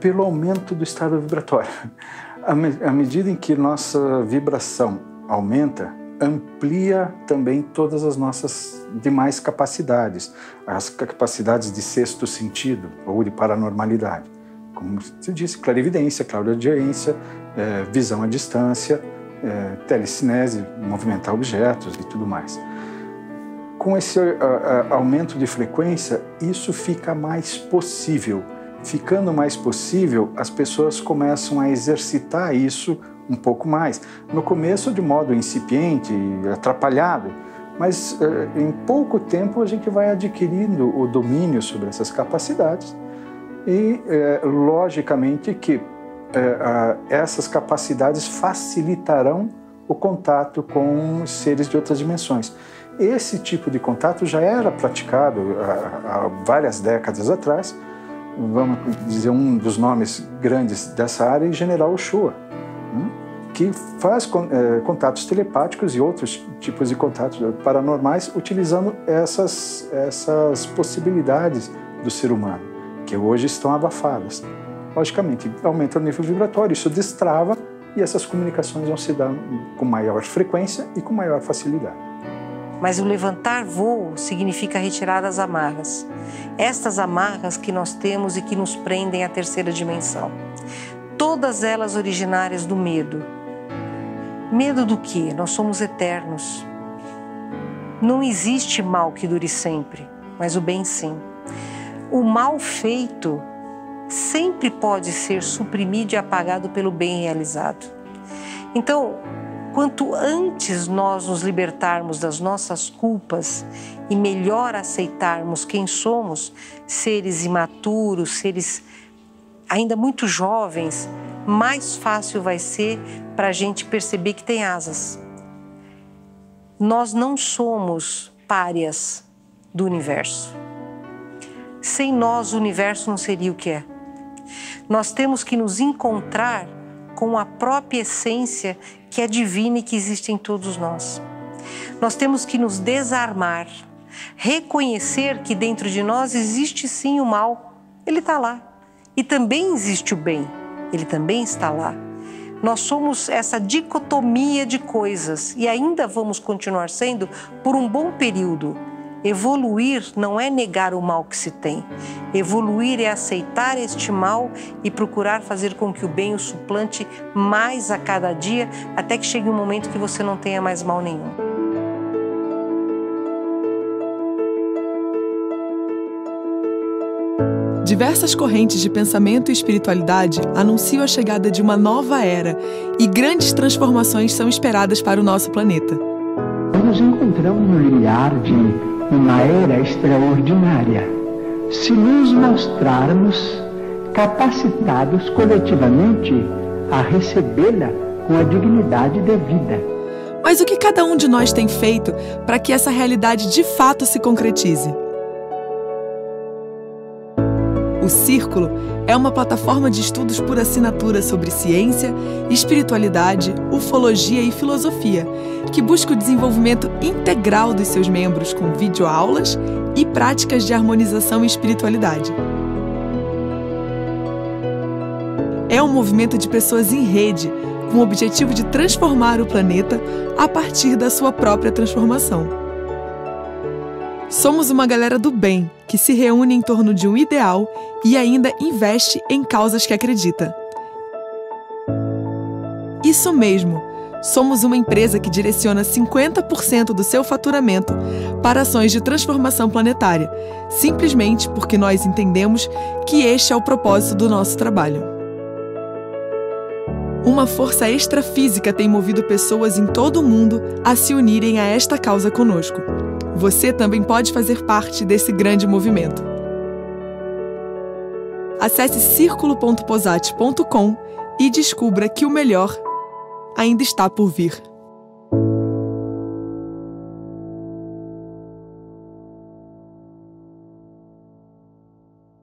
pelo aumento do estado vibratório. À, me à medida em que nossa vibração aumenta, amplia também todas as nossas demais capacidades, as capacidades de sexto sentido ou de paranormalidade. Como se disse, clarividência, claudaudiência, é, visão à distância, é, telecinese, movimentar objetos e tudo mais. Com esse a, a, aumento de frequência, isso fica mais possível. Ficando mais possível, as pessoas começam a exercitar isso um pouco mais. No começo, de modo incipiente atrapalhado, mas eh, em pouco tempo a gente vai adquirindo o domínio sobre essas capacidades e, eh, logicamente, que eh, essas capacidades facilitarão o contato com seres de outras dimensões. Esse tipo de contato já era praticado há, há várias décadas atrás. Vamos dizer um dos nomes grandes dessa área é General Ochoa que faz é, contatos telepáticos e outros tipos de contatos paranormais utilizando essas, essas possibilidades do ser humano, que hoje estão abafadas. Logicamente, aumenta o nível vibratório, isso destrava e essas comunicações vão se dar com maior frequência e com maior facilidade. Mas o levantar voo significa retirar as amarras. Estas amarras que nós temos e que nos prendem à terceira dimensão todas elas originárias do medo. Medo do que? Nós somos eternos. Não existe mal que dure sempre, mas o bem sim. O mal feito sempre pode ser suprimido e apagado pelo bem realizado. Então, quanto antes nós nos libertarmos das nossas culpas e melhor aceitarmos quem somos, seres imaturos, seres ainda muito jovens, mais fácil vai ser para a gente perceber que tem asas. Nós não somos párias do universo. Sem nós, o universo não seria o que é. Nós temos que nos encontrar com a própria essência que é divina e que existe em todos nós. Nós temos que nos desarmar, reconhecer que dentro de nós existe sim o mal, ele está lá. E também existe o bem, ele também está lá. Nós somos essa dicotomia de coisas e ainda vamos continuar sendo por um bom período. Evoluir não é negar o mal que se tem. Evoluir é aceitar este mal e procurar fazer com que o bem o suplante mais a cada dia, até que chegue um momento que você não tenha mais mal nenhum. Diversas correntes de pensamento e espiritualidade anunciam a chegada de uma nova era e grandes transformações são esperadas para o nosso planeta. Nos encontramos no limiar de uma era extraordinária. Se nos mostrarmos capacitados coletivamente a recebê-la com a dignidade devida. Mas o que cada um de nós tem feito para que essa realidade de fato se concretize? O Círculo é uma plataforma de estudos por assinatura sobre ciência, espiritualidade, ufologia e filosofia, que busca o desenvolvimento integral dos seus membros com videoaulas e práticas de harmonização e espiritualidade. É um movimento de pessoas em rede, com o objetivo de transformar o planeta a partir da sua própria transformação. Somos uma galera do bem que se reúne em torno de um ideal e ainda investe em causas que acredita. Isso mesmo! Somos uma empresa que direciona 50% do seu faturamento para ações de transformação planetária, simplesmente porque nós entendemos que este é o propósito do nosso trabalho. Uma força extrafísica tem movido pessoas em todo o mundo a se unirem a esta causa conosco. Você também pode fazer parte desse grande movimento. Acesse círculo.posate.com e descubra que o melhor ainda está por vir.